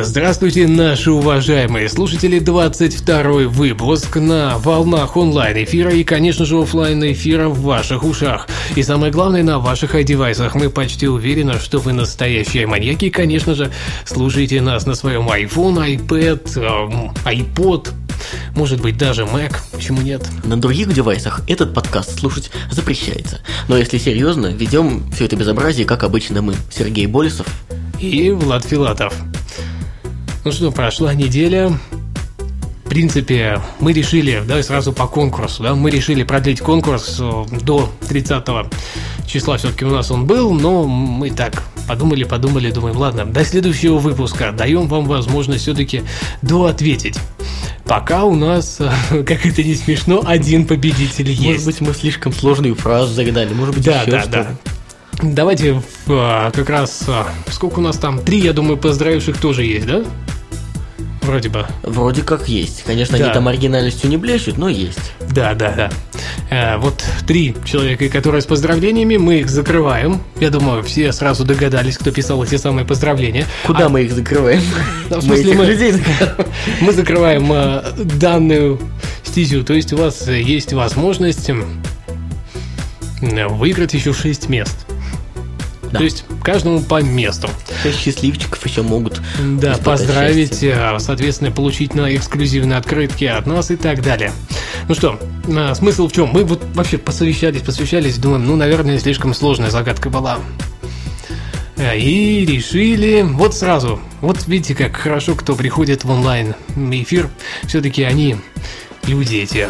Здравствуйте, наши уважаемые слушатели, 22 выпуск на волнах онлайн-эфира и, конечно же, офлайн эфира в ваших ушах. И самое главное, на ваших i-девайсах. Мы почти уверены, что вы настоящие маньяки и, конечно же, слушаете нас на своем iPhone, iPad, эм, iPod, может быть даже Mac, почему нет? На других девайсах этот подкаст слушать запрещается. Но если серьезно, ведем все это безобразие, как обычно мы, Сергей Болесов и Влад Филатов. Ну что, прошла неделя. В принципе, мы решили, давай сразу по конкурсу, да, мы решили продлить конкурс э, до 30 числа все-таки у нас он был, но мы так подумали, подумали, думаем, ладно, до следующего выпуска даем вам возможность все-таки доответить. Пока у нас, как это не смешно, один победитель есть. Может быть, мы слишком сложную фразу загадали, может быть, да, еще да, что да. Давайте а, как раз, сколько у нас там, три, я думаю, поздравивших тоже есть, да? Вроде бы. Вроде как есть. Конечно, Да. они там оригинальностью не блещут, но есть. Да, да, да. Э, вот три человека, которые с поздравлениями, мы их закрываем. Я думаю, все сразу догадались, кто писал эти самые поздравления. Куда мы их закрываем? Да, в Мы смысле, мы- людей закрываем. Мы закрываем э, данную стезю, то есть у вас есть возможность выиграть еще 6 мест. Да. То есть каждому по месту. Шесть счастливчиков еще могут Да, поздравить, э, соответственно, получить на эксклюзивные открытки от нас и так далее. Ну что, э, смысл в чем? Мы вот вообще посовещались, посвящались, думаем, ну, наверное, слишком сложная загадка была. Э, И решили, вот сразу, вот видите, как хорошо, кто приходит в онлайн эфир, все-таки они люди эти,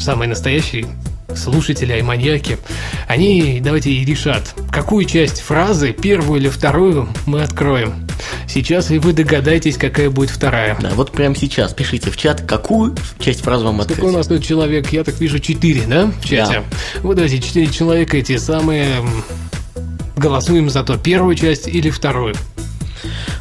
самые настоящие слушатели и маньяки, они давайте и решат, какую часть фразы, первую или вторую, мы откроем. Сейчас и вы догадаетесь, какая будет вторая. Да, вот прямо сейчас пишите в чат, какую часть фразы вам открыть. Сколько у нас тут человек? Я так вижу, четыре, да, в чате? Вот давайте, четыре человека, эти самые... Голосуем за то, первую часть или вторую.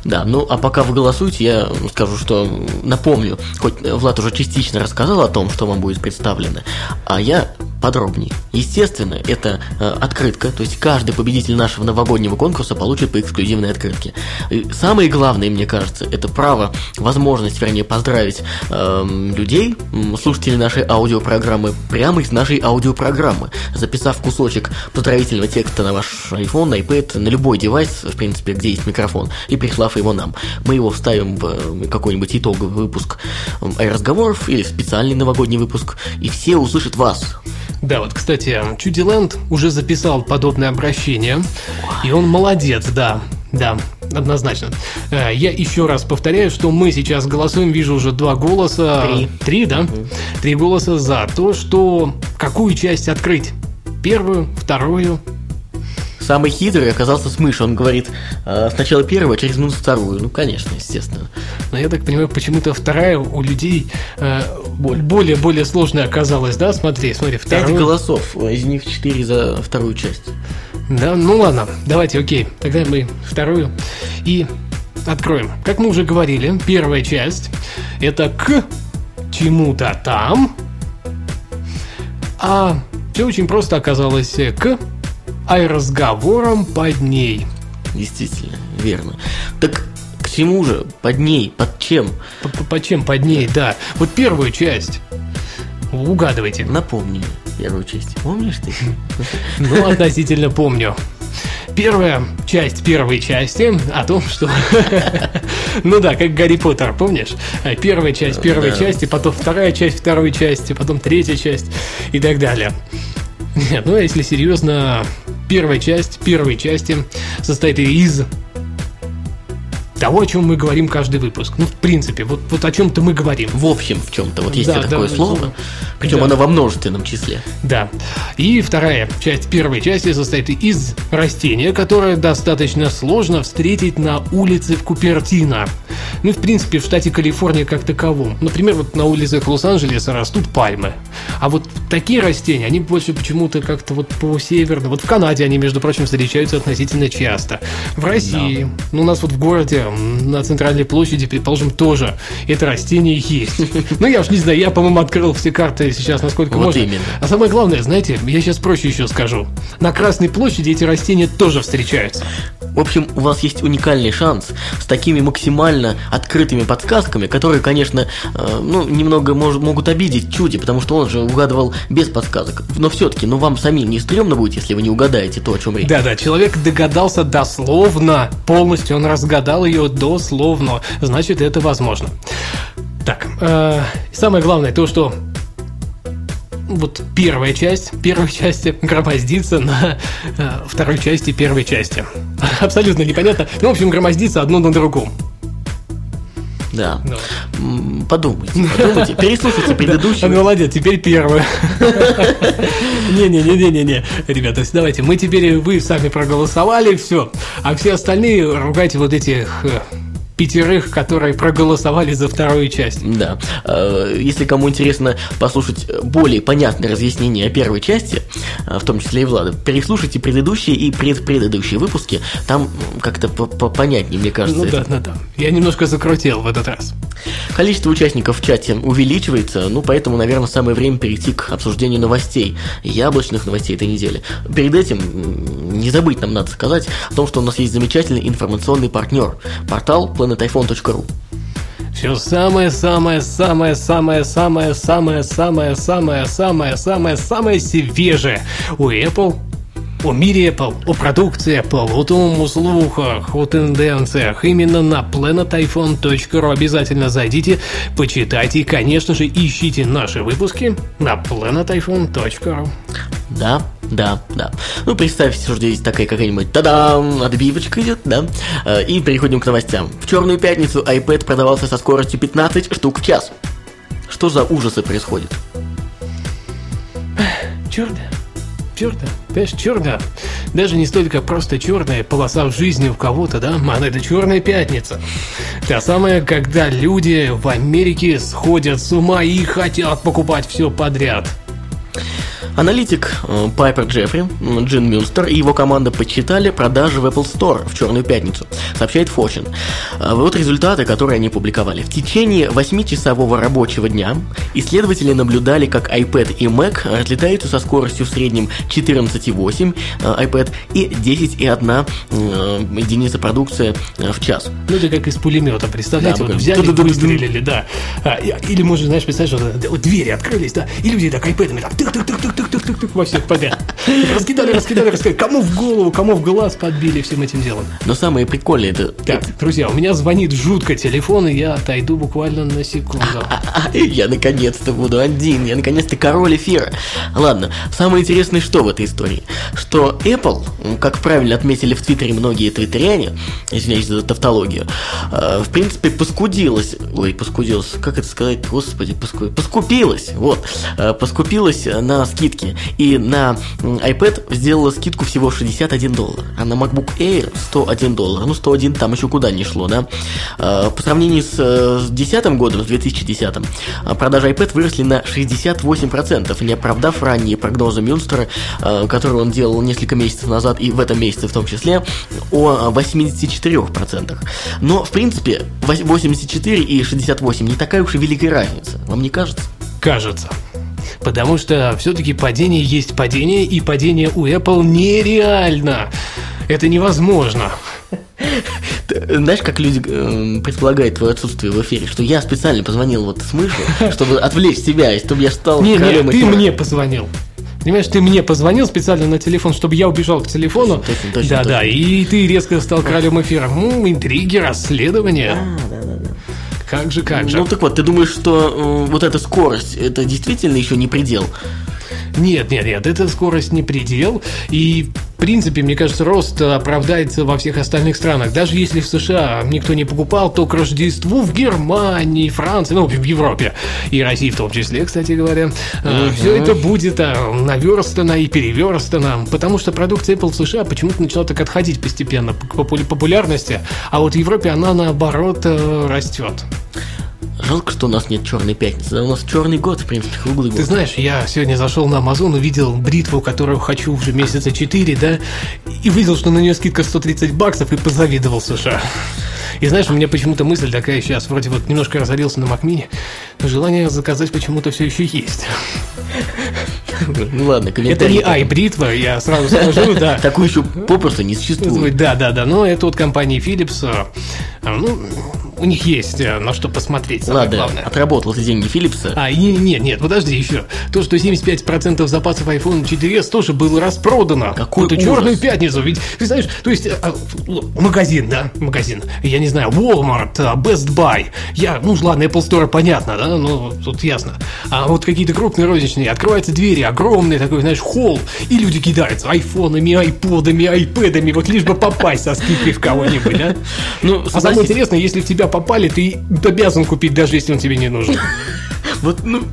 Да, ну а пока вы голосуете, я скажу, что напомню, хоть Влад уже частично рассказал о том, что вам будет представлено, а я подробнее. Естественно, это э, открытка, то есть каждый победитель нашего новогоднего конкурса получит по эксклюзивной открытке. И самое главное, мне кажется, это право, возможность, вернее, поздравить эм, людей, слушателей нашей аудиопрограммы, прямо из нашей аудиопрограммы, записав кусочек поздравительного текста на ваш iPhone, на iPad, на любой девайс, в принципе, где есть микрофон, и прислав его нам. Мы его вставим в э, какой-нибудь итоговый выпуск э, разговоров или специальный новогодний выпуск, и все услышат вас. Да, вот, кстати, Чудиленд уже записал подобное обращение, и он молодец, да, да, однозначно. Э, Я еще раз повторяю, что мы сейчас голосуем, вижу уже два голоса. Три. Три, да? Три голоса за то, что какую часть открыть? Первую, вторую, Самый хитрый оказался Смыш, он говорит э, сначала первую, а через минуту вторую. Ну, конечно, естественно. Но я так понимаю, почему-то вторая у людей э, более более сложная оказалась, да? Смотри, смотри, Пять вторую. голосов, из них четыре за вторую часть. Да, ну ладно, давайте, окей. Тогда мы вторую и откроем. Как мы уже говорили, первая часть это к чему-то там, а все очень просто оказалось э, к ай разговорам под ней. Действительно, верно. Так чему же? Под ней? Под чем? Под чем под ней, да. Вот первую часть. Угадывайте. Напомни первую часть. Помнишь ты? Ну, относительно помню. Первая часть первой части о том, что... Ну да, как Гарри Поттер, помнишь? Первая часть первой части, потом вторая часть второй части, потом третья часть и так далее. Нет, ну а если серьезно, первая часть первой части состоит из того, о чем мы говорим каждый выпуск. Ну, в принципе, вот, вот о чем-то мы говорим. В общем, в чем-то. Вот есть Да, такое да, слово. да. Причем Да. оно во множественном числе. Да. И вторая часть первой части состоит из растения, которое достаточно сложно встретить на улице в Купертино. Ну, в принципе, в штате Калифорния как таковом. Например, вот на улицах Лос-Анджелеса растут пальмы. А вот такие растения, они больше почему-то как-то вот по северно. Вот в Канаде они, между прочим, встречаются относительно часто. В России, ну, у нас вот в городе, на центральной площади, предположим, тоже это растение есть. Ну, я уж не знаю, я, по-моему, открыл все карты сейчас, насколько Вот можно. именно. А самое главное, знаете, я сейчас проще еще скажу. На Красной площади эти растения тоже встречаются. В общем, у вас есть уникальный шанс с такими максимально открытыми подсказками, которые, конечно, э, ну, немного мож- могут обидеть Чуди, потому что он же угадывал без подсказок. Но все-таки, ну вам самим не стрёмно будет, если вы не угадаете то, о чем речь. Да-да, человек догадался дословно, полностью он разгадал ее дословно. Значит, это возможно. Так, э, самое главное то, что вот первая часть первой части громоздится на э, второй части первой части. Абсолютно непонятно. Ну, в общем, громоздится одно на другом. Да. Ну. М, Подумайте, подумайте, переслушайте Ну, предыдущий. молодец, теперь первое. Не-не-не-не-не-не. Ребята, давайте, мы теперь, вы сами проголосовали, все. А все остальные ругайте вот этих э, пятерых, которые проголосовали за вторую часть. Да. Э, Если кому интересно послушать более понятное разъяснение о первой части, э, в том числе и Влада, переслушайте предыдущие и предпредыдущие выпуски. Там как-то по- по- понятнее, мне кажется. Ну это. да, да, да. Я немножко закрутил в этот раз. Количество участников в чате увеличивается, ну поэтому, наверное, самое время перейти к обсуждению новостей, яблочных новостей этой недели. Перед этим не забыть нам надо сказать о том, что у нас есть замечательный информационный партнер, портал planetiphone.ru. Все самое-самое-самое-самое-самое-самое-самое-самое-самое свежее у Apple, о мире Apple, о продукции Apple, о том о тенденциях именно на planetiphone.ru. Обязательно зайдите, почитайте и, конечно же, ищите наши выпуски на planetiphone.ru. Да, да, да. Ну, представьте, что здесь такая какая-нибудь тадам, отбивочка идет, да? Э, И переходим к новостям. В черную пятницу iPad продавался со скоростью 15 штук в час. Что за ужасы происходят? Черная. Черная. Понимаешь, черная. Даже не столько просто черная полоса в жизни у кого-то, да? А это черная пятница. Та самая, когда люди в Америке сходят с ума и хотят покупать все подряд. Аналитик э, Пайпер Джеффри, Джин Мюнстер и его команда подсчитали продажи в Apple Store в черную пятницу, сообщает Fortune. А Вот результаты, которые они публиковали. В течение 8-часового рабочего дня исследователи наблюдали, как iPad и Mac разлетаются со скоростью в среднем 14,8 э, iPad и 10,1 э, единица продукции э, в час. Ну, это как из пулемета, представляете? Да, вот взяли, ту-ду-ду-ду-ду. выстрелили, да. А, и- или, может, знаешь, представляешь, вот, э, двери открылись, да, и люди так айпэдами так тык-тык-тык-тык-тык-тык-тык во всех подряд. Раскидали, раскидали, раскидали. Кому в голову, кому в глаз подбили всем этим делом. Но самое прикольное это... Так, друзья, у меня звонит жутко телефон, и я отойду буквально на секунду. Я наконец-то буду один, я наконец-то король эфира. Ладно, самое интересное что в этой истории? Что Apple, как правильно отметили в Твиттере многие твиттеряне, извиняюсь за тавтологию, э, в принципе поскудилась, ой, поскудилась, как это сказать, господи, поску- поскупилась, вот, э, поскупилась на скидки. И на iPad сделала скидку всего 61 доллар, а на MacBook Air 101 доллар. Ну, 101 там еще куда не шло, да? Э, По сравнению с э, с 2010 годом, с 2010, э, продажи iPad выросли на 68%, не оправдав ранние прогнозы Мюнстера, э, которые он делал несколько месяцев назад и в этом месяце в том числе, о 84%. Но, в принципе, вось- 84 и 68 не такая уж и великая разница, вам не кажется? Кажется. Потому что все-таки падение есть падение, и падение у Apple нереально. Это невозможно. Знаешь, как люди э, предполагают твое отсутствие в эфире, что я специально позвонил вот с мышью, чтобы отвлечь себя, и чтобы я стал Не, не, ты мне позвонил. Понимаешь, ты мне позвонил специально на телефон, чтобы я убежал к телефону. Точно, точно, да, да, точно. и ты резко стал королем эфира. М, интриги, расследования. Как же, как же. Ну так вот, ты думаешь, что э, вот эта скорость, это действительно еще не предел? Нет, нет, нет, это скорость не предел. И, принципе, мне кажется, рост оправдается во всех остальных странах. Даже если в США никто не покупал, то к Рождеству в Германии, Франции, ну, в Европе и России в том числе, кстати говоря, mm все это будет а, наверстано и переверстано, потому что продукция Apple в США почему-то начала так отходить постепенно по популярности, а вот в Европе она наоборот э, растет. Жалко, что у нас нет черной пятницы. У нас черный год, в принципе, круглый год. Ты знаешь, я сегодня зашел на Amazon, увидел бритву, которую хочу уже месяца 4, да, и видел, что на нее скидка 130 баксов, и позавидовал США. И знаешь, у меня почему-то мысль такая сейчас, вроде вот немножко разорился на Макмине, но желание заказать почему-то все еще есть. Ну ладно, Это не ай-бритва, я сразу скажу, да. Такую еще попросту не существует. Да, да, да, но это вот компания Philips, а, ну, у них есть э, на что посмотреть, Ладно, главное. отработал ты деньги Philips. А, нет, нет, нет, подожди еще. То, что 75% запасов iPhone 4s тоже было распродано. Какой Это черную пятницу. Ведь, ты знаешь, то есть, а, магазин, да, магазин, я не знаю, Walmart, Best Buy. Я, ну, ладно, Apple Store понятно, да, ну, тут ясно. А вот какие-то крупные розничные, открываются двери, огромный такой, знаешь, холл, и люди кидаются айфонами, айподами, айпэдами, вот лишь бы попасть со скидкой в кого-нибудь, да? Ну, а самое интересное, если в тебя попали, ты обязан купить, даже если он тебе не нужен. Вот, ну,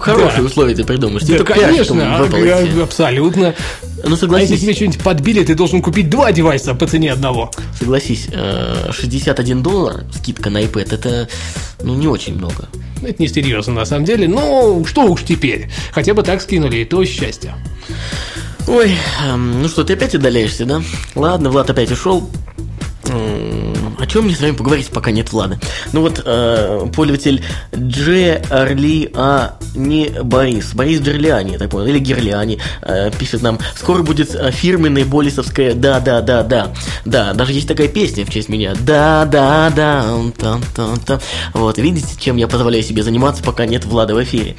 хорошие да. условия ты придумаешь. Да, конечно, а, абсолютно. Ну, согласись. А если тебе что-нибудь подбили, ты должен купить два девайса по цене одного. Согласись, 61 э, доллар скидка на iPad, это, ну, не очень много. Это не серьезно, на самом деле. Но что уж теперь. Хотя бы так скинули, и то счастье. Ой, эм, ну что, ты опять удаляешься, да? Ладно, Влад опять ушел. О чем мне с вами поговорить, пока нет Влада? Ну вот, э, пользователь А. Не Борис. Борис Джерлиани, я так понял, или Герляни, э, пишет нам, скоро будет э, фирменная болисовская «Да-да-да-да». Да, даже есть такая песня в честь меня. «Да-да-да». Там-там-там. Вот, видите, чем я позволяю себе заниматься, пока нет Влада в эфире.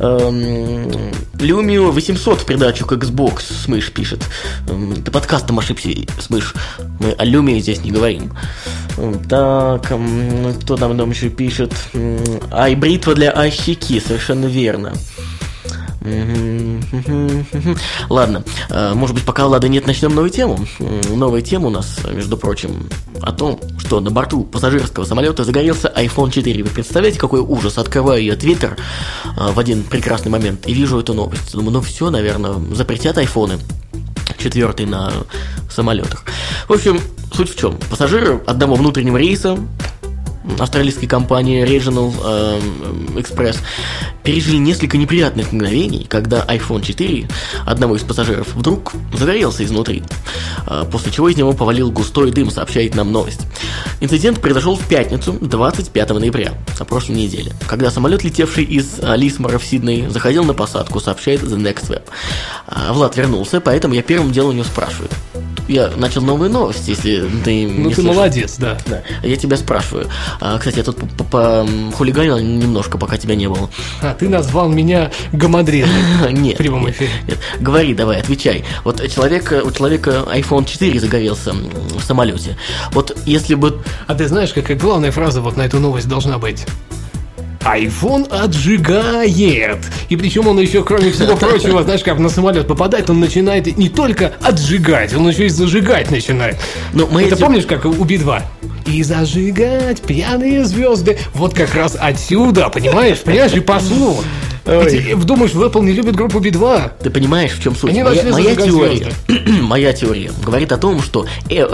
Эм, Lumio 800 в придачу к Xbox, Смыш пишет. Эм, ты подкастом ошибся, Смыш. Мы о Lumio здесь не говорим. Так, кто там, там еще пишет? Ай, бритва для айщики, совершенно верно. Ладно, э, может быть, пока Лада нет, начнем новую тему. Новая тема у нас, между прочим, о том, что на борту пассажирского самолета загорелся iPhone 4. Вы представляете, какой ужас? Открываю я Twitter э, в один прекрасный момент и вижу эту новость. Думаю, ну все, наверное, запретят айфоны четвертый на самолетах. В общем, суть в чем? Пассажиры одного внутреннего рейса австралийской компании Regional э, Express пережили несколько неприятных мгновений, когда iPhone 4 одного из пассажиров вдруг загорелся изнутри, э, после чего из него повалил густой дым, сообщает нам новость. Инцидент произошел в пятницу, 25 ноября, на прошлой неделе, когда самолет, летевший из Лисмора в Сидней, заходил на посадку, сообщает The Next Web. Э, Влад вернулся, поэтому я первым делом у него спрашиваю. Я начал новые новости, если ты Ну, ты слышал. молодец, да. да. Я тебя спрашиваю. А, кстати, я тут хулиганил немножко, пока тебя не было. А, ты назвал меня гамадрилом нет, в прямом эфире. Нет, Говори, давай, отвечай. Вот человек, у человека iPhone 4 загорелся в самолете. Вот если бы... А ты знаешь, какая главная фраза вот на эту новость должна быть? iPhone отжигает. И причем он еще, кроме всего прочего, знаешь, как на самолет попадает, он начинает не только отжигать, он еще и зажигать начинает. Но мы Это помнишь, как у Би-2? И зажигать пьяные звезды. Вот как раз отсюда, понимаешь? Понимаешь, и пошло. Ты думаешь, в Apple не любят группу B2? Ты понимаешь, в чем суть? Они моя, моя теория, моя теория говорит о том, что э, э,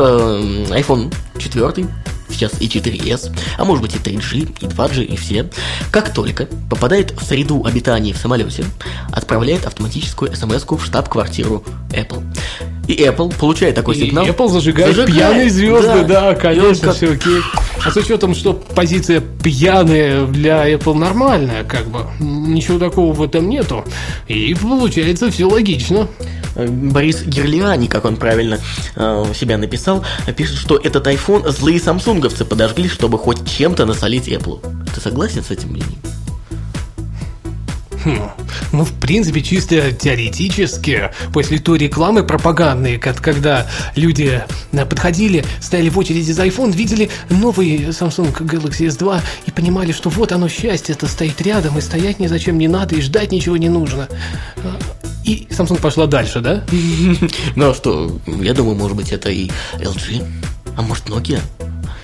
iPhone 4 сейчас и 4S, а может быть и 3G, и 2G, и все, как только попадает в среду обитания в самолете, отправляет автоматическую смс в штаб-квартиру Apple. И Apple получает такой и сигнал. Apple зажигает, зажигает пьяные звезды, да, да конечно, как... все окей. А с учетом, что позиция пьяная для Apple нормальная, как бы, ничего такого в этом нету. И получается все логично. Борис Герлиани, как он правильно э, себя написал, пишет, что этот iPhone злые самсунговцы подожгли, чтобы хоть чем-то насолить Apple. Ты согласен с этим мнением? Хм. Ну, в принципе, чисто теоретически, после той рекламы пропагандной, когда люди э, подходили, стояли в очереди за iPhone, видели новый Samsung Galaxy S2 и понимали, что вот оно счастье, это стоит рядом, и стоять ни зачем не надо, и ждать ничего не нужно. И Samsung пошла дальше, да? Ну а что, я думаю, может быть, это и LG, а может Nokia,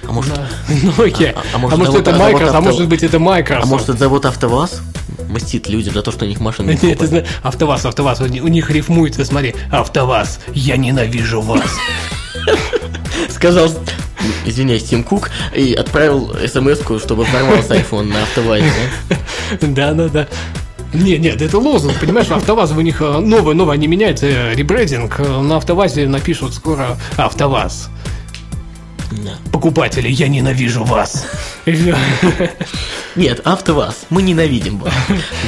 а может, Nokia. А- а А может, может завод- это Microsoft, а авто- может быть это а Microsoft. может это завод АвтоВАЗ мстит людям за то, что у них машины не Нет, ты АвтоВАЗ, АвтоВАЗ, у них- рифмуется, смотри, АвтоВАЗ, я ненавижу вас. Сказал, извиняюсь, Тим Кук, и отправил смс чтобы взорвался iPhone на АвтоВАЗе. да? Да, да, да. Нет, нет, это лозунг, понимаешь, АвтоВАЗ у них э, новое, новое, они меняются, э, ребрендинг, э, на АвтоВАЗе напишут скоро АвтоВАЗ. Покупатели, я ненавижу вас. Нет, АвтоВАЗ, мы ненавидим вас.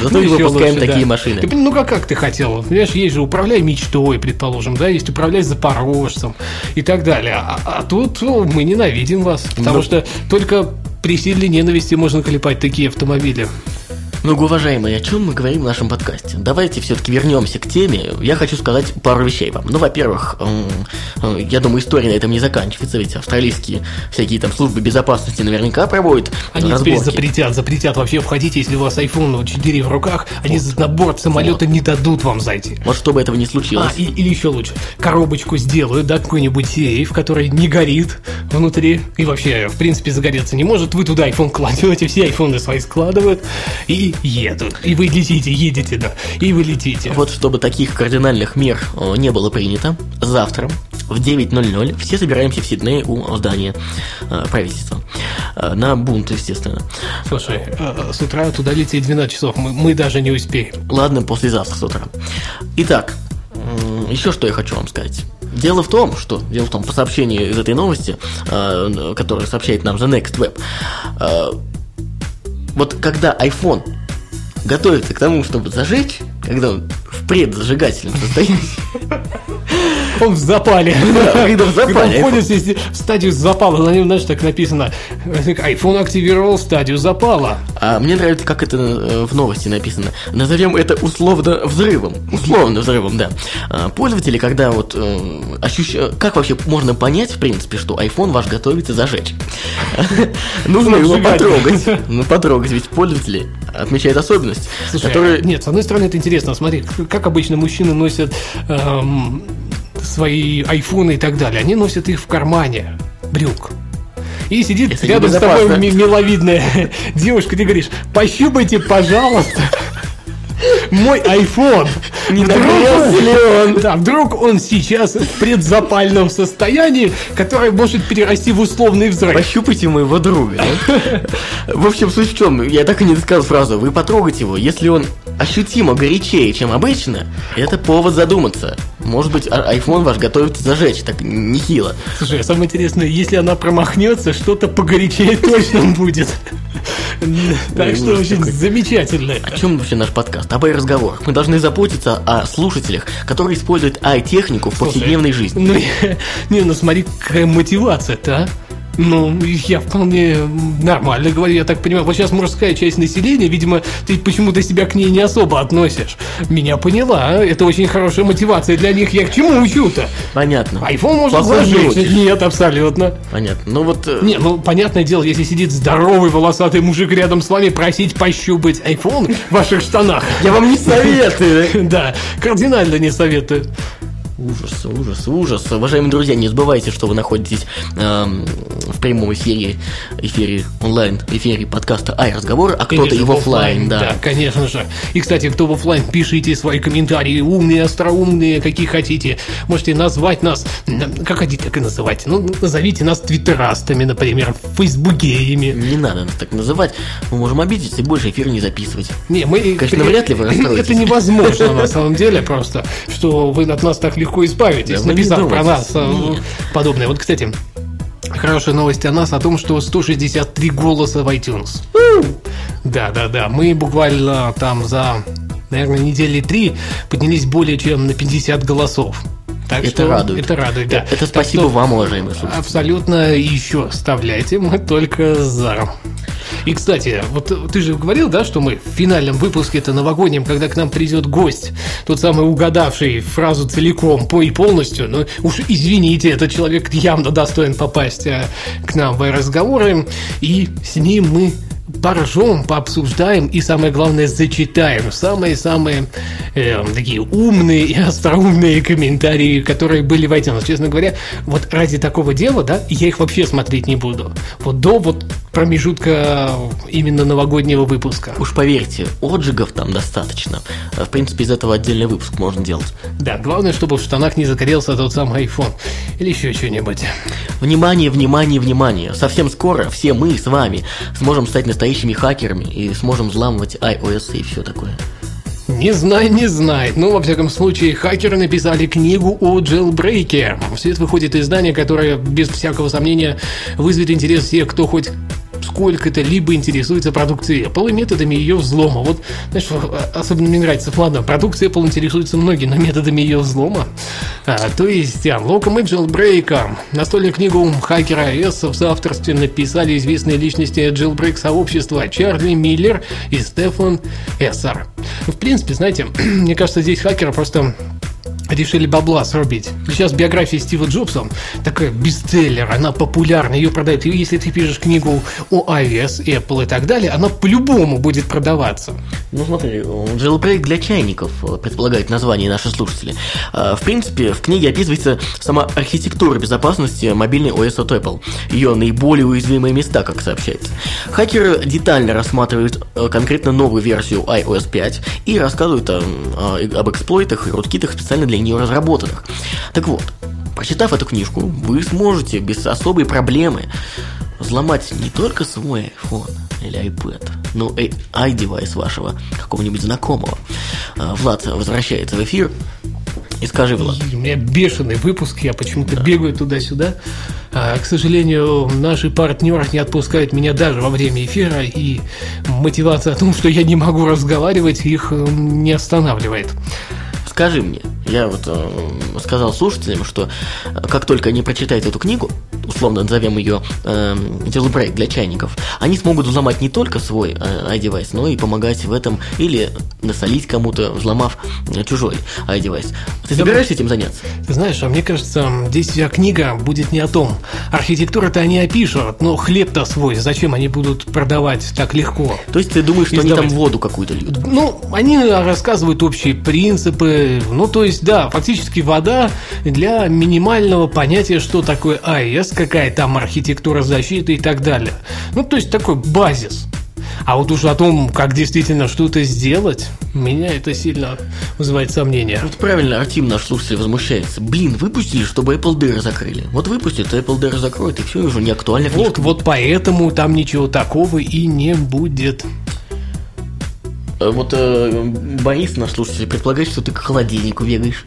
Зато Ну, не ещё выпускаем такие машины. Ну как, как ты хотел? Понимаешь, есть же управляй мечтой, предположим, да, есть управляй запорожцем и так далее. А, а тут ну, мы ненавидим вас, потому Ну. что только при силе ненависти можно клепать такие автомобили. Ну, уважаемые, о чем мы говорим в нашем подкасте? Давайте все-таки вернемся к теме. Я хочу сказать пару вещей вам. Ну, во-первых, э, я думаю, история на этом не заканчивается, ведь австралийские всякие там службы безопасности наверняка проводят Они теперь разборки. запретят, запретят вообще входить, если у вас iPhone 4 в руках, они на борт самолета не дадут вам зайти. Вот чтобы этого не случилось. А, и- или еще лучше, коробочку сделают, да, какой-нибудь сейф, который не горит внутри и вообще, в принципе, загореться не может. Вы туда iPhone кладете, все айфоны свои складывают и едут. И вы летите, едете, да, и вы летите. Вот чтобы таких кардинальных мер э, не было принято, завтра в 9.00 все собираемся в Сиднее у здания э, правительства. Э, На бунт, естественно. Слушай, э, с утра туда лететь 12 часов, мы, мы даже не успеем. Ладно, послезавтра с утра. Итак, еще что я хочу вам сказать. Дело в том, что, дело в том, по сообщению из этой новости, э, которую сообщает нам The Next Web, э, вот когда iPhone готовится к тому, чтобы зажечь, когда он в предзажигательном состоянии, Он в запале. Когда в запале. Он входит в стадию запала, на нем, знаешь, так написано, iPhone активировал стадию запала. А мне нравится, как это э, в новости написано. Назовем это условно взрывом. Условно взрывом, да. А, Пользователи, когда вот э, ощущ- Как вообще можно понять, в принципе, что iPhone ваш готовится зажечь? Нужно его потрогать. Ну, потрогать, ведь пользователи отмечают особенность, которая... нет, с одной стороны, это интересно. Смотри, как обычно мужчины носят эм, свои айфоны и так далее. Они носят их в кармане брюк. И сидит Если рядом с тобой миловидная девушка, ты говоришь, пощупайте, пожалуйста, мой iPhone. Не Вдруг нагрелся ли он? Да, вдруг он сейчас в предзапальном состоянии, которое может перерасти в условный взрыв. Пощупайте моего друга. В общем, суть в чем, я так и не сказал фразу, вы потрогайте его, если он ощутимо горячее, чем обычно, это повод задуматься. Может быть, а- iPhone ваш готовится зажечь, так нехило. Слушай, а самое интересное, если она промахнется, что-то погорячее точно будет. Так что очень замечательно. О чем вообще наш подкаст? Об разговорах. Мы должны заботиться о слушателях, которые используют ай-технику в повседневной жизни. Ну, не, ну смотри, какая мотивация-то, а? Ну, я вполне нормально говорю, я так понимаю. Вот сейчас мужская часть населения, видимо, ты почему-то себя к ней не особо относишь. Меня поняла, это очень хорошая мотивация для них. Я к чему учу-то? Понятно. Айфон можно зажечь? учишь. Нет, абсолютно. Понятно. Ну вот... э, Не, ну, понятное дело, если сидит здоровый волосатый мужик рядом с вами, просить пощупать iPhone в ваших штанах. Я вам не советую. Да, кардинально не советую. Ужас, ужас, ужас. Уважаемые друзья, не забывайте, что вы находитесь эм, в прямом эфире, эфире онлайн, эфире подкаста Ай разговор, а кто-то и в оффлайн, да. Да, конечно же. И, кстати, кто в оффлайн, пишите свои комментарии, умные, остроумные, какие хотите. Можете назвать нас, как хотите, так и называйте. Ну, назовите нас твиттерастами, например, фейсбукеями. Не надо нас так называть. Мы можем обидеться и больше эфир не записывать. Не, мы... Конечно, вряд ли вы расстроитесь. Это невозможно, на самом деле, просто, что вы от нас так легко избавитесь, Да написав про нас э, подобное. Вот, кстати, хорошая новость о нас, о том, что 163 голоса в iTunes. Да-да-да, мы буквально там за, наверное, недели три поднялись более чем на 50 голосов. Так Это что радует. Это радует, да. Это спасибо что вам, уважаемые слушатели. Абсолютно еще вставляйте, мы только за. И, кстати, вот ты же говорил, да, что мы в финальном выпуске, это новогоднем, когда к нам придет гость, тот самый угадавший фразу целиком по и полностью, ну уж извините, этот человек явно достоин попасть а, к нам в разговоры, и с ним мы поржем, пообсуждаем и, самое главное, зачитаем самые-самые э, такие умные и остроумные комментарии, которые были в iTunes. Честно говоря, вот ради такого дела, да, я их вообще смотреть не буду. Вот до вот промежутка именно новогоднего выпуска. Уж поверьте, отжигов там достаточно. В принципе, из этого отдельный выпуск можно делать. Да, главное, чтобы в штанах не загорелся тот самый iPhone. Или еще что-нибудь. Внимание, внимание, внимание. Совсем скоро все мы с вами сможем стать настоящими хакерами и сможем взламывать iOS и все такое. Не знаю, не знаю. Ну, во всяком случае, хакеры написали книгу о джелбрейке. В свет выходит издание, которое, без всякого сомнения, вызовет интерес всех, кто хоть сколько-то либо интересуется продукцией Apple и методами ее взлома. Вот, знаешь, особенно мне нравится, ладно, продукция Apple интересуется многие, но методами ее взлома. А, то есть, анлоком и джелбрейком. Настольную книгу хакера S в соавторстве написали известные личности джелбрейк сообщества Чарли Миллер и Стефан Эссер. В принципе, знаете, мне кажется, здесь хакеры просто решили бабла срубить. Сейчас биография Стива Джобса такая бестселлер, она популярна, ее продают. И если ты пишешь книгу о iOS, Apple и так далее, она по-любому будет продаваться. Ну смотри, jailbreak для чайников э, предполагает название наши слушатели. Э, в принципе, в книге описывается сама архитектура безопасности мобильной OS от Apple, ее наиболее уязвимые места, как сообщается. Хакеры детально рассматривают э, конкретно новую версию iOS 5 и рассказывают об эксплойтах и руткитах специально для нее разработанных. Так вот, прочитав эту книжку, вы сможете без особой проблемы взломать не только свой iPhone или iPad, но и iDevice вашего какого-нибудь знакомого. А, Влад возвращается в эфир. И скажи, Влад. У меня бешеный выпуск, я почему-то да. бегаю туда-сюда. А, к сожалению, наши партнеры не отпускают меня даже во время эфира, и мотивация о том, что я не могу разговаривать, их не останавливает скажи мне, я вот э, сказал слушателям, что э, как только они прочитают эту книгу, условно назовем ее э, jailbreak для чайников, они смогут взломать не только свой э, iDevice, но и помогать в этом или насолить кому-то, взломав э, чужой iDevice. Ты собираешься этим заняться? Ты знаешь, а мне кажется, здесь вся книга будет не о том. Архитектура-то они опишут, но хлеб-то свой, зачем они будут продавать так легко? То есть ты думаешь, что Издавать. они там воду какую-то льют? Ну, они рассказывают общие принципы, ну, то есть, да, фактически вода для минимального понятия, что такое АЭС, какая там архитектура защиты и так далее. Ну, то есть такой базис. А вот уж о том, как действительно что-то сделать, меня это сильно вызывает сомнения. Вот правильно, Артим, наш слушатель, возмущается. Блин, выпустили, чтобы Apple DR закрыли. Вот выпустят, Apple DR закроет, и все, уже не актуально. Вот, вот поэтому там ничего такого и не будет. Э, вот э, Борис, наш слушатель, предполагает, что ты к холодильнику бегаешь.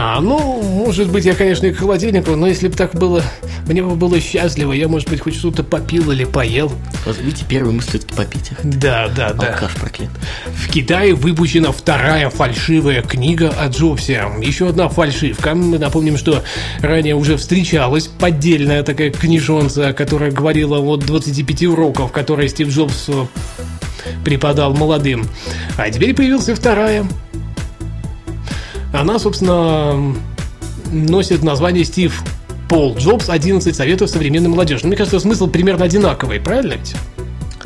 А, ну, может быть, я, конечно, и к холодильнику, но если бы так было, мне бы было счастливо, я, может быть, хоть что-то попил или поел. Вот видите, первая мысль все-таки попить. Да, да, да. Алкаш проклят. В Китае выпущена вторая фальшивая книга о Джобсе. Еще одна фальшивка. Мы напомним, что ранее уже встречалась поддельная такая книжонца, которая говорила о 25 уроков, которые Стив Джобс преподал молодым. А теперь появилась вторая. Она, собственно, носит название Стив Пол Джобс 11 советов современной молодежи. Мне кажется, смысл примерно одинаковый, правильно ведь?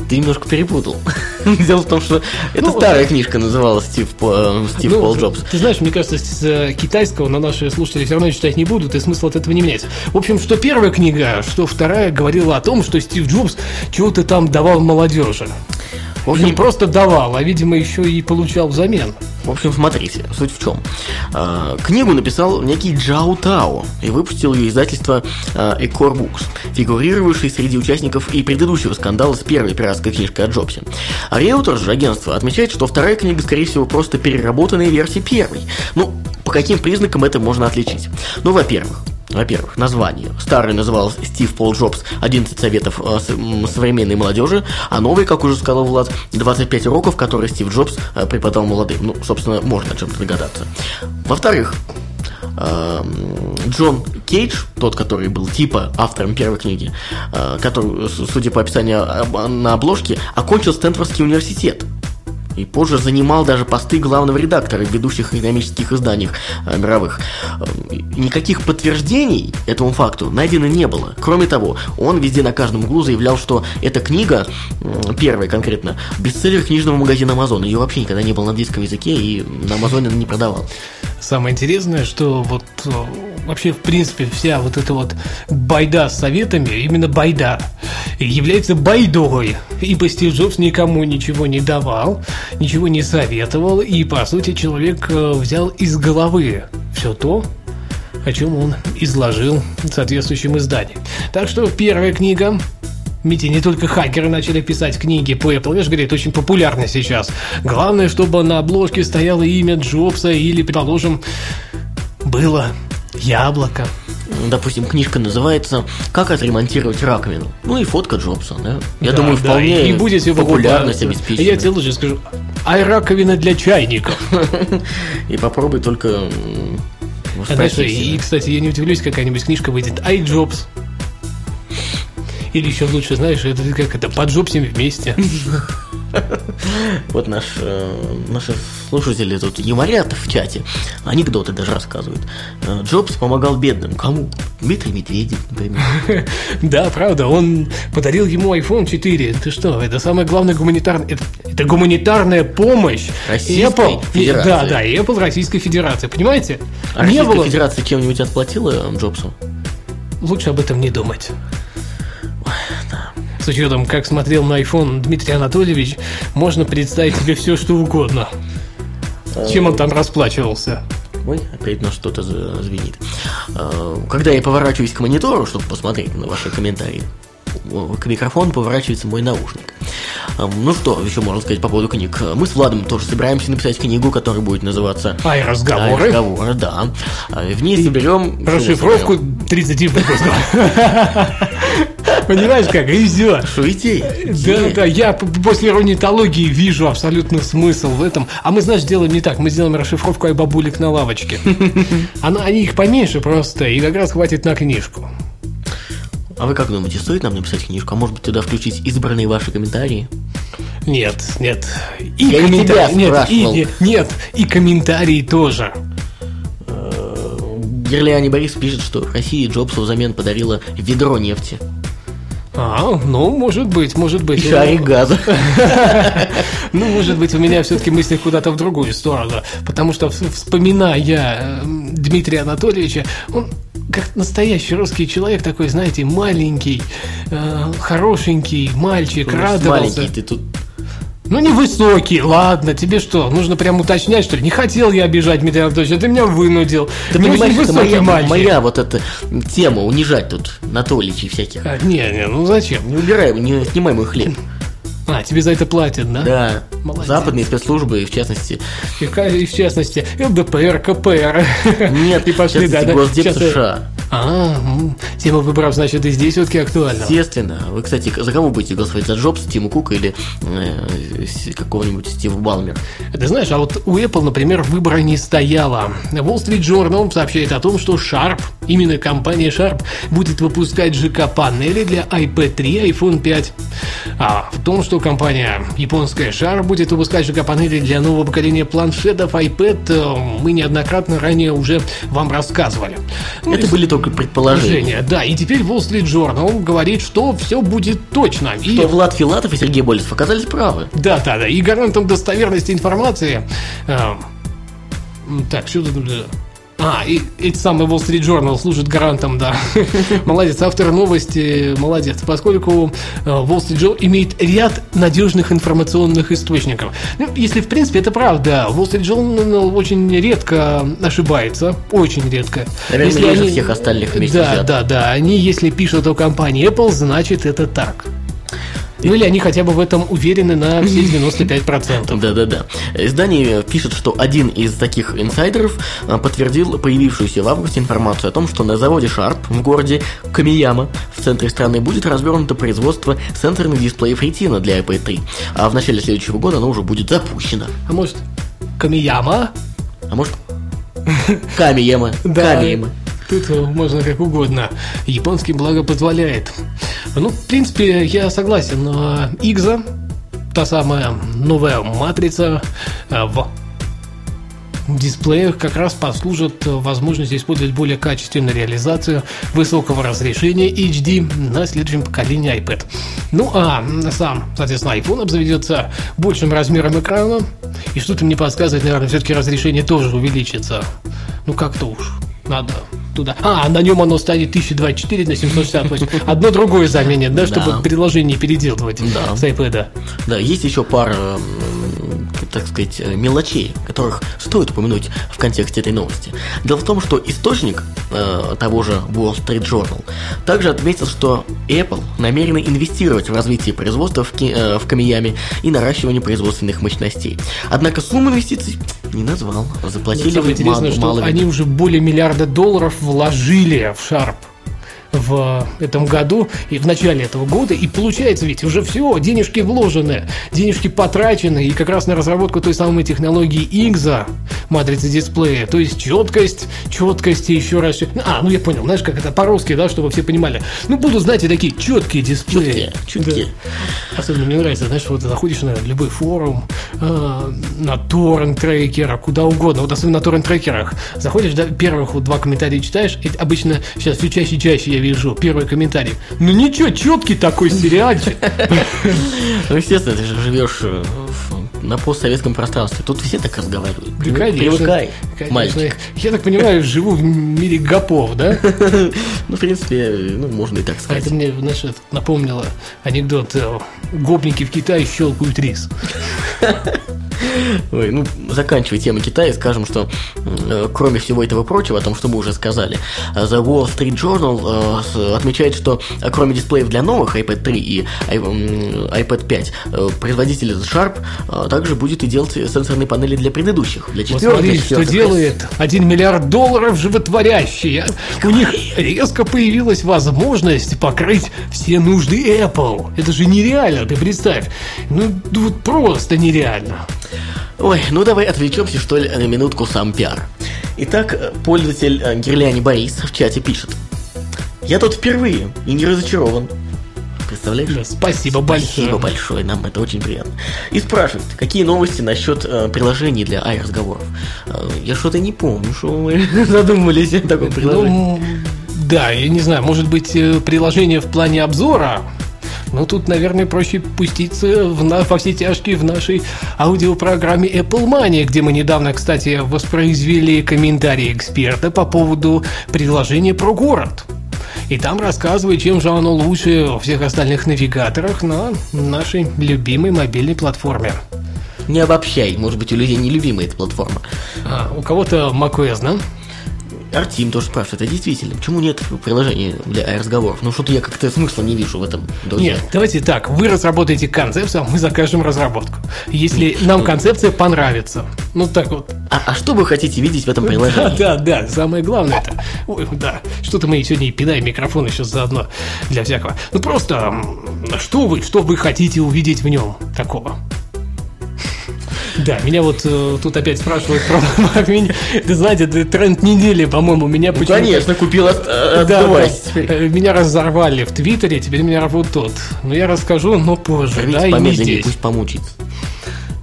Ты немножко перепутал. Дело в том, что это ну, старая книжка называлась Стив, э, Стив ну, Пол Джобс. Ты знаешь, мне кажется, с э, китайского на наши слушатели все равно читать не будут, и смысл от этого не меняется. В общем, что первая книга, что вторая говорила о том, что Стив Джобс чего-то там давал молодежи. В общем, не просто давал, а, видимо, еще и получал взамен. В общем, смотрите, суть в чем. А, книгу написал некий Джао Тао и выпустил ее издательство Экор Books, фигурировавший среди участников и предыдущего скандала с первой пиратской книжкой о Джобсе. А риэлтор же агентство отмечает, что вторая книга, скорее всего, просто переработанная версия первой. Ну, по каким признакам это можно отличить? Ну, во-первых, во-первых, название. Старый назывался Стив Пол Джобс 11 советов э, современной молодежи, а новый, как уже сказал Влад, 25 уроков, которые Стив Джобс э, преподал молодым. Ну, собственно, можно о чем-то догадаться. Во-вторых, э, Джон Кейдж, тот, который был типа автором первой книги, который, судя по описанию на обложке, окончил Стэнфордский университет. И позже занимал даже посты главного редактора в ведущих экономических изданиях э, мировых. Э, никаких подтверждений этому факту найдено не было. Кроме того, он везде на каждом углу заявлял, что эта книга, э, первая конкретно, бестселлер книжного магазина Amazon. Ее вообще никогда не было на английском языке и на Амазоне не продавал. Самое интересное, что вот э, вообще, в принципе, вся вот эта вот байда с советами, именно байда, является байдой. Ибо Стив Джобс никому ничего не давал, ничего не советовал, и, по сути, человек э, взял из головы все то, о чем он изложил в соответствующем издании. Так что первая книга Мити, не только хакеры начали писать книги по Apple, видишь, говорит, очень популярно сейчас. Главное, чтобы на обложке стояло имя Джобса или, предположим, было яблоко. Допустим, книжка называется «Как отремонтировать раковину». Ну и фотка Джобса, да? Я Да, думаю, да, вполне и будет всё популярность обеспечена. Я тебе лучше скажу, ай раковина для чайников. И попробуй только А Знаешь, и, кстати, я не удивлюсь, какая-нибудь книжка выйдет «Ай Джобс». Или еще лучше, знаешь, это как это, под Джобсами вместе. Вот наш, э, наши слушатели тут юморят в чате, анекдоты даже рассказывают. Э, Джобс помогал бедным. Кому? Дмитрий Медведев, например. Да, правда, он подарил ему iPhone 4. Ты что, это самая главная гуманитарная... Это, это гуманитарная помощь. Российской Apple, Федерации. Да, да, Apple Российской Федерации. Понимаете? А не Российская было... Федерация чем-нибудь отплатила Джобсу? Лучше об этом не думать. С учетом, как смотрел на iPhone Дмитрий Анатольевич, можно представить себе все, что угодно. Чем он там расплачивался? Ой, опять на что-то звенит. Э, Когда я поворачиваюсь к монитору, чтобы посмотреть на ваши комментарии, к микрофону поворачивается мой наушник. Э, Ну что еще можно сказать по поводу книг? Мы с Владом тоже собираемся написать книгу, которая будет называться Ай, разговоры. разговоры, да. Э, В ней соберем... Расшифровку 30 выпусков. Понимаешь как? И все. Идея? Да, да, я после орнитологии вижу абсолютно смысл в этом. А мы, знаешь, делаем не так. Мы сделаем расшифровку ай бабулек на лавочке. Она, они их поменьше просто, и как раз хватит на книжку. А вы как думаете, стоит нам написать книжку? А может быть туда включить избранные ваши комментарии? Нет, нет. И Я комментарии. Нет, и, нет, и комментарии тоже. Герляне Борис пишет, что Россия Джобсу взамен подарила ведро нефти А, ну, может быть, может быть. шарик газа. Ну, может быть, у меня все-таки мысли куда-то в другую сторону. Потому что, вспоминая э, Дмитрия Анатольевича, он как настоящий русский человек такой, знаете, маленький, э, хорошенький мальчик, радовался. Маленький ты тут Ну, невысокий, ладно, тебе что, нужно прям уточнять, что ли? Не хотел я обижать Дмитрия Анатольевича, ты меня вынудил. Ты не понимаешь, это моя, мальчик. моя вот эта тема унижать тут Анатоличей всяких. А, не, не, ну зачем? Не убирай, не снимай мой хлеб. А, тебе за это платят, да? Да. Молодец. Западные спецслужбы, в частности. И, и в частности, ЛДПР, КПР. Нет, и пошли, да, да. Госдеп Сейчас, США. А, м, тема выборов, значит, и здесь все-таки актуальна. Естественно. Вы, кстати, за кого будете голосовать? За Джобса, Тима Кука или э, какого-нибудь Стива Балмера? Ты знаешь, а вот у Apple, например, выбора не стояло. Wall Street Journal сообщает о том, что Sharp, именно компания Sharp, будет выпускать ЖК-панели для iPad 3 и iPhone 5. А в том, что компания японская Sharp будет выпускать ЖК-панели для нового поколения планшетов iPad, э, мы неоднократно ранее уже вам рассказывали. Ну, Это и- были только предположения. Женя, да, и теперь Wall Street Journal говорит, что все будет точно. И- Что Влад Филатов и Сергей Болесов оказались правы. да, да, да. И гарантом достоверности информации. э, так, что тут. А, и эти самые Wall Street Journal служат гарантом, да. молодец, автор новости, молодец. Поскольку э, Wall Street Journal имеет ряд надежных информационных источников. Ну, если в принципе это правда, Wall Street Journal очень редко ошибается, очень редко. Наверное, Если они- всех остальных вместе Да, да, да. Они, если пишут о компании Apple, значит это так. Ну или они хотя бы в этом уверены на все 95%. Да-да-да. Издание пишет, что один из таких инсайдеров а, подтвердил появившуюся в августе информацию о том, что на заводе Sharp в городе Камияма в центре страны будет развернуто производство сенсорных дисплеев Retina для iPad 3, а в начале следующего года оно уже будет запущено. А может, Камияма? А может, Камияма, Камияма. Тут э, можно как угодно. Японский благо позволяет. Ну, в принципе, я согласен. но Игза та самая новая матрица э, в дисплеях как раз послужат возможности использовать более качественную реализацию высокого разрешения HD на следующем поколении iPad. Ну а сам, соответственно, iPhone обзаведется большим размером экрана, и что-то мне подсказывает, наверное, все-таки разрешение тоже увеличится. Ну как-то уж надо туда. А, на нем оно станет 1024 на 768. Одно другое заменит, да, чтобы Да. приложение переделывать Да. с iPad. Да, есть еще пара, так сказать, э, мелочей, которых стоит упомянуть в контексте этой новости. Дело в том, что источник э, того же Wall Street Journal также отметил, что Apple намерена инвестировать в развитие производства в, Ки- э, в Камияме и наращивание производственных мощностей. Однако сумму инвестиций не назвал. Заплатили Самое интересное, мало- что мало они уже более миллиарда долларов вложили в Sharp в этом году и в начале этого года. И получается ведь уже все, денежки вложены, денежки потрачены. И как раз на разработку той самой технологии IGZA, матрицы дисплея. То есть четкость, четкость и еще раз... А, ну я понял, знаешь, как это по-русски, да, чтобы все понимали. Ну, будут, знаете, такие четкие дисплеи. Чуткие, чуткие. Да. Особенно мне нравится, знаешь, вот заходишь на любой форум, э, на торрент-трекера, куда угодно, вот особенно на торрент-трекерах. Заходишь, да, первых вот два комментария читаешь, и обычно сейчас все чаще и чаще я вижу первый комментарий. Ну ничего, четкий такой сериальчик. Ну, естественно, ты же живешь э, на постсоветском пространстве. Тут все так разговаривают. Да, конечно. Привыкай, Конечно. мальчик. Я так понимаю, живу в мире гопов, да? Ну, в принципе, ну, можно и так А сказать. это мне, знаешь, напомнило анекдот. э, Гопники в Китае щелкают рис. Ой, ну, заканчивая тему Китая, скажем, что э, кроме всего этого прочего, о том, что мы уже сказали, э, The Wall Street Journal э, отмечает, что э, кроме дисплеев для новых iPad 3 и iPad 5, э, производитель Sharp э, также будет и делать сенсорные панели для предыдущих, для четвертых, смотри, что делает 1 миллиард долларов животворящие. У них резко появилась возможность покрыть все нужды Apple. Это же нереально, ты представь. Ну, вот просто нереально. Ой, ну давай отвлечемся, что ли, на минутку сам пиар. Итак, пользователь э, Гирляни Борис в чате пишет. Я тут впервые и не разочарован. Представляешь? Да, спасибо большое. Спасибо большое, нам это очень приятно. И спрашивает, какие новости насчет э, приложений для ай-разговоров? Э, я что-то не помню, что мы задумывались о таком приложении. Ну, да, я не знаю, может быть, э, приложение в плане обзора. Но тут, наверное, проще пуститься в на, во все тяжкие в нашей аудиопрограмме Apple Money, где мы недавно, кстати, воспроизвели комментарии эксперта по поводу приложения про город. И там рассказывает, чем же оно лучше всех остальных навигаторах на нашей любимой мобильной платформе. Не обобщай, может быть, у людей нелюбимая эта платформа. А, у кого-то macOS, да? Артим тоже спрашивает, а действительно, почему нет приложения для ай-разговоров? Ну что-то я как-то смысла не вижу в этом, друзья. Нет, давайте так, вы разработаете концепцию, а мы закажем разработку. Если нам концепция понравится. Ну так вот. А, а что вы хотите видеть в этом Да, приложении? да, да, самое главное это. Ой, да, что-то мы сегодня и пинаем микрофон еще заодно для всякого. Ну просто, что вы, что вы хотите увидеть в нем такого? Да, меня вот э, тут опять спрашивают про Mini. Ты знаете, это тренд недели, по-моему, меня Ну, почему-то- конечно, купил от, Да, отдувайся да. Э, Меня разорвали в Твиттере, теперь меня рвут тут. Но я расскажу, но позже, Верните да, и не здесь. пусть помучится.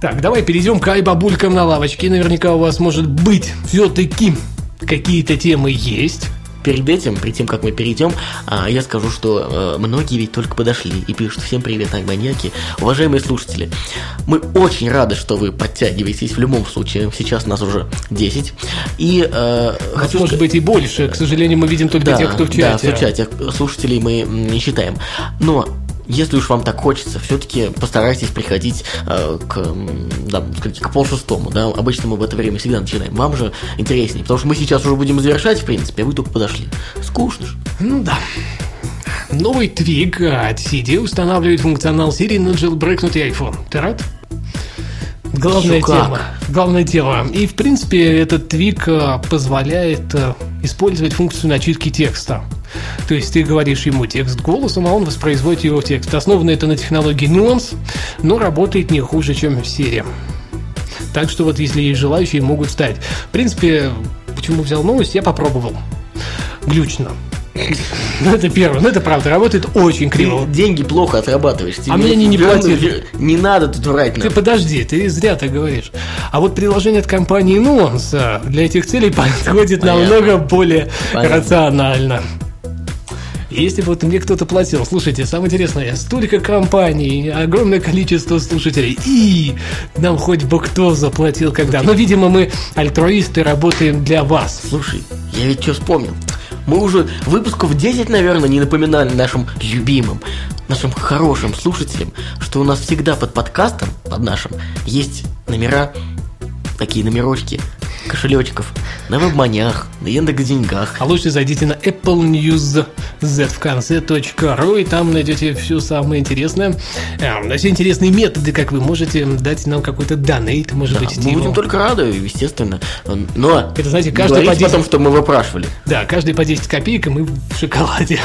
Так, давай перейдем к ай-бабулькам на лавочке. Наверняка у вас, может быть, все-таки какие-то темы есть. Перед этим, перед тем, как мы перейдем, а, я скажу, что э, многие ведь только подошли и пишут всем привет, маньяки. Уважаемые слушатели, мы очень рады, что вы подтягиваетесь в любом случае. Сейчас нас уже 10. И э, хочу может быть и больше. К сожалению, мы видим только да, тех, кто в Да, чате. в чате. Слушателей мы не считаем. Но если уж вам так хочется, все-таки постарайтесь приходить э, к, да, скажите, к полшестому, да, обычно мы в это время всегда начинаем. Вам же интереснее, потому что мы сейчас уже будем завершать, в принципе, а вы только подошли. Скучно же. Ну да. Новый твиг от CD устанавливает функционал Siri на jailbreakнутый iPhone. Ты рад? Главная Ещё как. тема. Главная тема. И, в принципе, этот твик э, позволяет э, использовать функцию начитки текста. То есть ты говоришь ему текст голосом, а он воспроизводит его текст. Основано это на технологии Nuance, но работает не хуже, чем в Siri. Так что вот если есть желающие, могут стать. В принципе, почему взял новость, я попробовал. Глючно. Ну, это первое. Ну, это правда, работает очень криво. Ты деньги плохо отрабатываешь. Тебе А мне они не верно- платили. Не надо тут врать Ты подожди, ты зря так говоришь. А вот приложение от компании Nuance для этих целей подходит Понятно. намного более Понятно. рационально. Если бы вот мне кто-то платил, слушайте, самое интересное, столько компаний, огромное количество слушателей, и нам хоть бы кто заплатил когда. Но, видимо, мы альтруисты, работаем для вас. Слушай, я ведь что вспомнил. Мы уже выпусков 10, наверное, не напоминали нашим любимым, нашим хорошим слушателям, что у нас всегда под подкастом, под нашим, есть номера, такие номерочки, кошелечков, на вебманях, на Яндекс Деньгах. А лучше зайдите на Apple News Z в конце .ru и там найдете все самое интересное. Э, Все интересные методы, как вы можете дать нам какой-то донейт, может Да, быть, мы будем только рады, естественно. Но Это, знаете, каждый по 10 потом, что мы выпрашивали. Да, каждый по 10 копеек, и мы в шоколаде.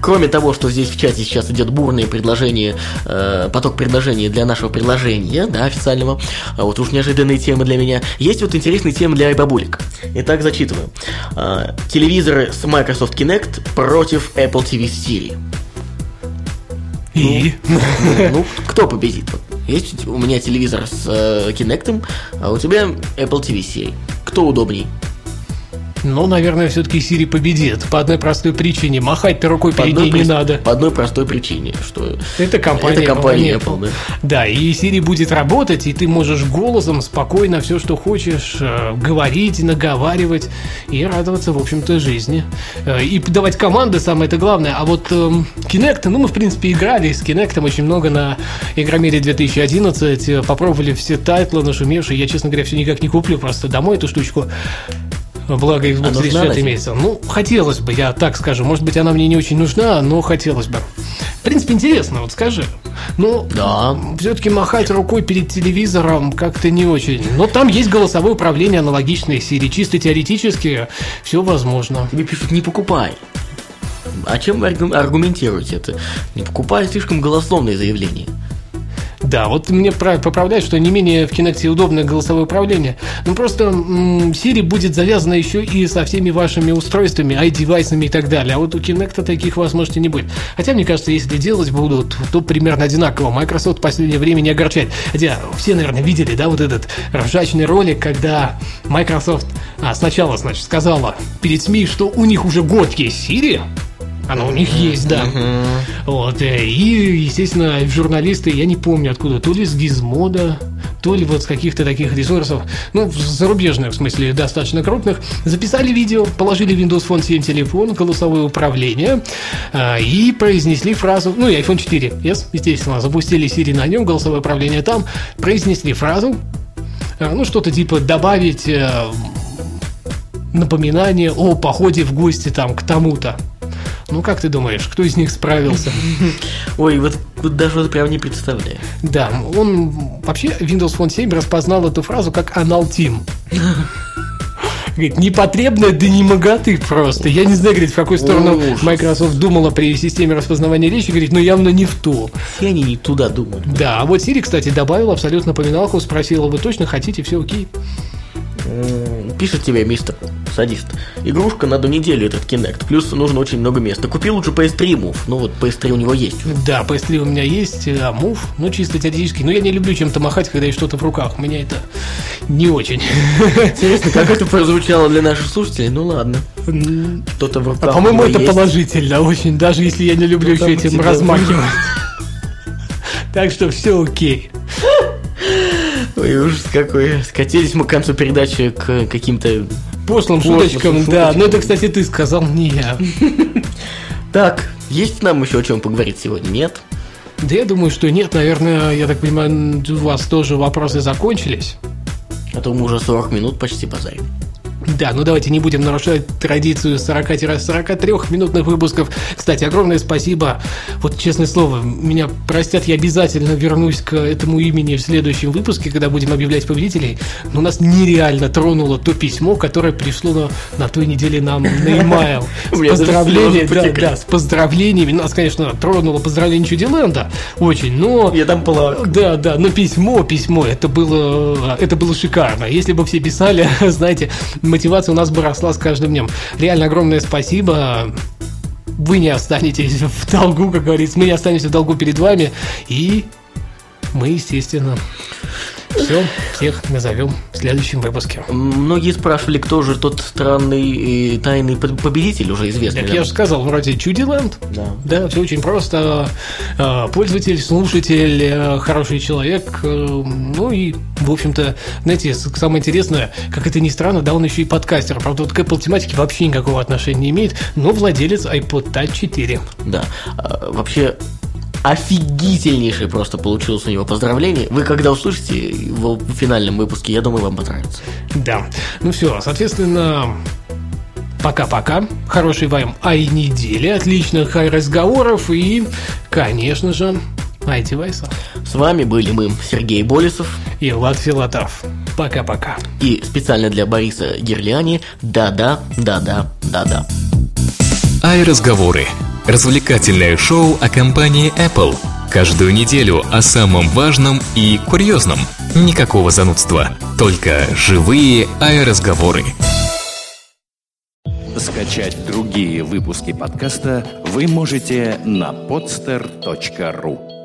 Кроме того, что здесь в чате сейчас идет бурное предложение, э, поток предложений для нашего предложения, да, официального, а вот уж неожиданные темы для меня, есть вот интересные темы для бабулек. Итак, зачитываю. А, телевизоры с Microsoft Kinect против Apple TV Siri. И? Ну, ну, кто победит? Есть у меня телевизор с э, Kinect, а у тебя Apple TV Siri. Кто удобней? Ну, наверное, все-таки Siri победит. По одной простой причине. Махать-то рукой По перед ней не прос- надо. по одной простой причине, что Это компания, это компания Apple. Apple, да. Да, и Siri будет работать, и ты можешь голосом спокойно все, что хочешь, э, говорить, наговаривать и радоваться, в общем-то, жизни. Э, И давать команды, самое это главное. А вот эм, Kinect, ну, мы, в принципе, играли с Kinect очень много на Игромире 2011, э, попробовали все тайтлы нашумевшие. Я, честно говоря, все никак не куплю просто домой эту штучку. Благо Xbox А нужна 360 она имеется. Ну, хотелось бы, я так скажу. Может быть, она мне не очень нужна, но хотелось бы. В принципе, интересно, вот скажи. Ну, Да. все-таки махать рукой перед телевизором как-то не очень. Но там есть голосовое управление аналогичное Siri. Чисто теоретически все возможно. Тебе пишут, не покупай. А чем вы аргу- аргументируете это? Не покупай слишком голословное заявление. Да, вот мне прав- поправляют, что не менее в Kinect удобное голосовое управление. Ну просто м, Siri будет завязана еще и со всеми вашими устройствами, i-девайсами и так далее. А вот у Kinect таких возможностей не будет. Хотя, мне кажется, если делать будут, то примерно одинаково. Microsoft в последнее время не огорчает. Хотя все, наверное, видели, да, вот этот ржачный ролик, когда Microsoft а, сначала, значит, сказала перед СМИ, что у них уже год есть Siri. Она у них есть, да. Вот, э, и, естественно, журналисты, я не помню откуда, то ли с Гизмода, то ли вот с каких-то таких ресурсов, ну, зарубежных, в смысле, достаточно крупных, записали видео, положили Windows Phone 7 телефон, голосовое управление, а, и произнесли фразу, ну, и iPhone 4, yes, естественно, запустили Siri на нем, голосовое управление там, произнесли фразу, а, ну, что-то типа добавить э, напоминание о походе в гости там к тому-то. Ну, как ты думаешь, кто из них справился? Ой, вот, вот даже вот прям не представляю. Да, он вообще Windows Phone 7 распознал эту фразу как аналтим. Говорит, непотребная да не моготы просто. Я не знаю, говорит, в какую сторону Ужас. Microsoft думала при системе распознавания речи, говорит, но явно не в ту. Все они не туда думают. Да, а вот Siri, кстати, добавил абсолютно напоминалку, спросила, вы точно хотите, все окей? Пишет тебе мистер садист. Игрушка на одну неделю этот Kinect. Плюс нужно очень много места. Купи лучше PS3 Move. Ну вот PS3 у него есть. Да, PS3 у меня есть, а Move, ну чисто теоретически. Но я не люблю чем-то махать, когда есть что-то в руках. У меня это не очень. Интересно, как это прозвучало для наших слушателей? Ну ладно. Что-то в А, руках. по-моему, у него это есть. положительно очень, даже если я не люблю Ну, еще этим типа- размахивать. Так что все окей. Ой, ужас какой. Скатились мы к концу передачи к каким-то... Пошлым Пошлым шуточкам, да. шуточкам. Ну это, кстати, ты сказал, не я. Так, есть нам еще о чем поговорить сегодня? Нет? Да я думаю, что нет, наверное, я так понимаю, у вас тоже вопросы закончились. А то мы уже 40 минут почти базарим. Да, ну давайте не будем нарушать традицию 40-43 минутных выпусков. Кстати, огромное спасибо. Вот честное слово, меня простят, я обязательно вернусь к этому имени в следующем выпуске, когда будем объявлять победителей. Но нас нереально тронуло то письмо, которое пришло на, на той неделе нам на e-mail. Слезы да, да, с поздравлениями. Нас, конечно, тронуло поздравление Чудиленда очень, но... Я там плакал. Да, да, но письмо, письмо, это было, это было шикарно. Если бы все писали, знаете, мы мотивация у нас бы росла с каждым днем. Реально огромное спасибо. Вы не останетесь в долгу, как говорится, мы не останемся в долгу перед вами, и мы, естественно, все, всех назовем в следующем выпуске. Многие спрашивали, кто же тот странный и тайный победитель, уже известный. Так я же сказал, вроде Чудиленд. Да. Да, все очень просто. А, пользователь, слушатель, э, хороший человек. Э, ну и, в общем-то, знаете, самое интересное, как это ни странно, да, он еще и подкастер. Правда, вот к Apple тематике вообще никакого отношения не имеет, но владелец iPod Touch 4. Да. А, вообще, офигительнейший просто получилось у него поздравление. Вы когда услышите его в финальном выпуске, я думаю, вам понравится. Да. Ну все, соответственно, пока-пока. Хорошей вам ай недели, отличных ай разговоров и, конечно же, ай девайса. С вами были мы, Сергей Болесов и Влад Филатов. Пока-пока. И специально для Бориса Герляни да-да, да-да, да-да. Ай разговоры Развлекательное шоу о компании Apple. Каждую неделю о самом важном и курьезном. Никакого занудства, только живые аэроразговоры. Скачать другие выпуски подкаста вы можете на podster.ru